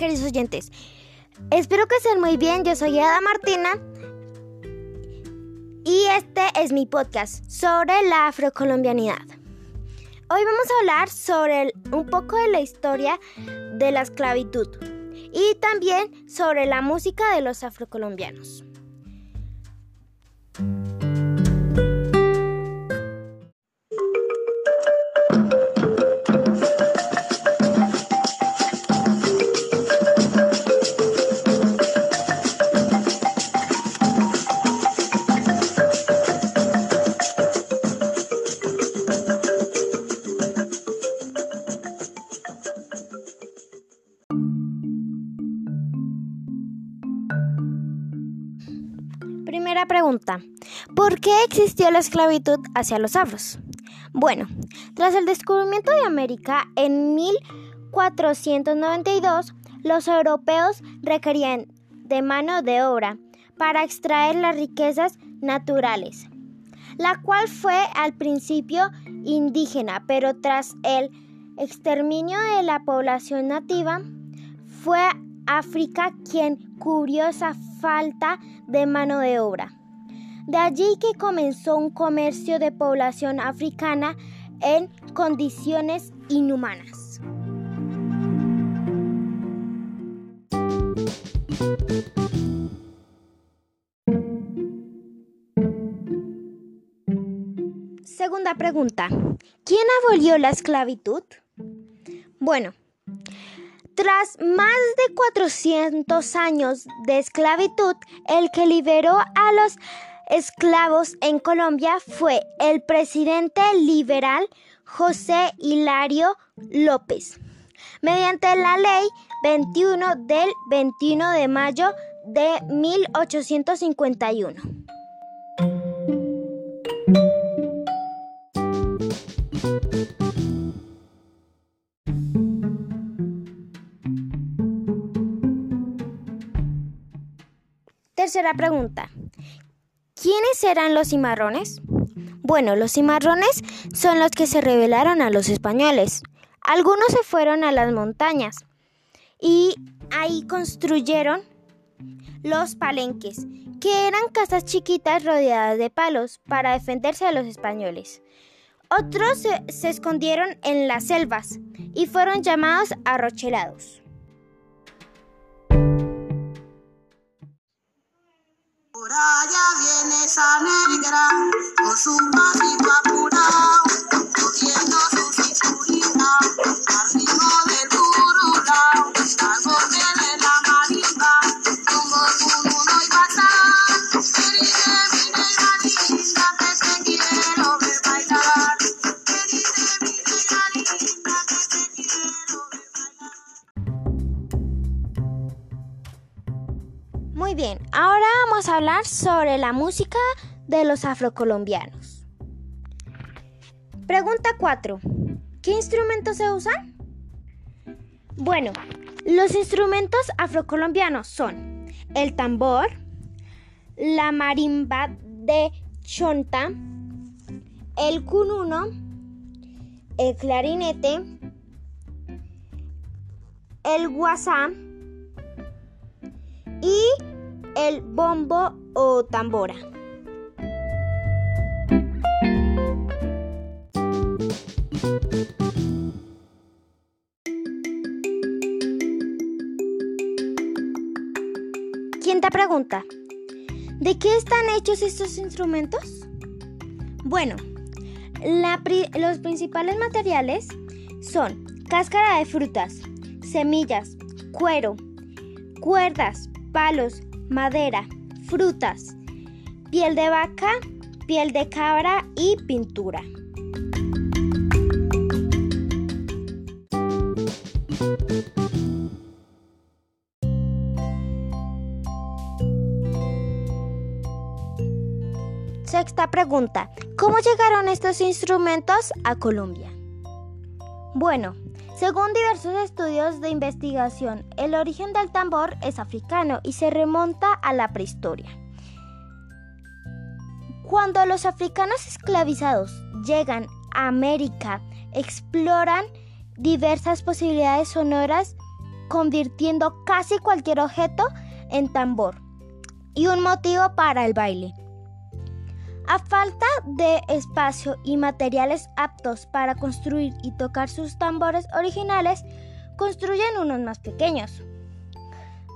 Queridos oyentes, espero que estén muy bien, yo soy Ada Martina y este es mi podcast sobre la afrocolombianidad. Hoy vamos a hablar sobre un poco de la historia de la esclavitud y también sobre la música de los afrocolombianos. Primera pregunta. ¿Por qué existió la esclavitud hacia los afros? Bueno, tras el descubrimiento de América en 1492, los europeos requerían de mano de obra para extraer las riquezas naturales, la cual fue al principio indígena, pero tras el exterminio de la población nativa, fue África quien cubrió esa falta de mano de obra. De allí que comenzó un comercio de población africana en condiciones inhumanas. Segunda pregunta. ¿Quién abolió la esclavitud? Bueno, tras más de 400 años de esclavitud, el que liberó a los esclavos en Colombia fue el presidente liberal José Hilario López, mediante la ley 21 del 21 de mayo de 1851. Tercera pregunta. ¿Quiénes eran los cimarrones? Bueno, los cimarrones son los que se rebelaron a los españoles. Algunos se fueron a las montañas y ahí construyeron los palenques, que eran casas chiquitas rodeadas de palos para defenderse de los españoles. Otros se escondieron en las selvas y fueron llamados arrochelados. Por allá viene esa negra con su pasito Muy bien, ahora vamos a hablar sobre la música de los afrocolombianos. Pregunta 4. ¿Qué instrumentos se usan? Bueno, los instrumentos afrocolombianos son el tambor, la marimba de chonta, el cununo, el clarinete, el guasá y el bombo o tambora. Quinta pregunta. ¿De qué están hechos estos instrumentos? Bueno, los principales materiales son cáscara de frutas, semillas, cuero, cuerdas, palos, madera, frutas, piel de vaca, piel de cabra y pintura. Sexta pregunta. ¿Cómo llegaron estos instrumentos a Colombia? Bueno, según diversos estudios de investigación, el origen del tambor es africano y se remonta a la prehistoria. Cuando los africanos esclavizados llegan a América, exploran diversas posibilidades sonoras, convirtiendo casi cualquier objeto en tambor y un motivo para el baile. A falta de espacio y materiales aptos para construir y tocar sus tambores originales, construyen unos más pequeños.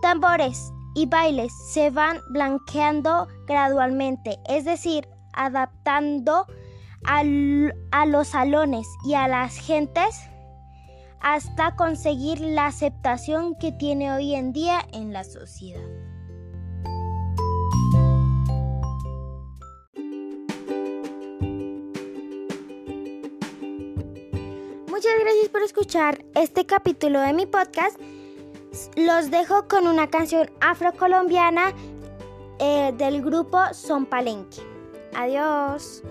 Tambores y bailes se van blanqueando gradualmente, es decir, adaptando a los salones y a las gentes hasta conseguir la aceptación que tiene hoy en día en la sociedad. Muchas gracias por escuchar este capítulo de mi podcast. Los dejo con una canción afrocolombiana eh, del grupo Son Palenque. Adiós.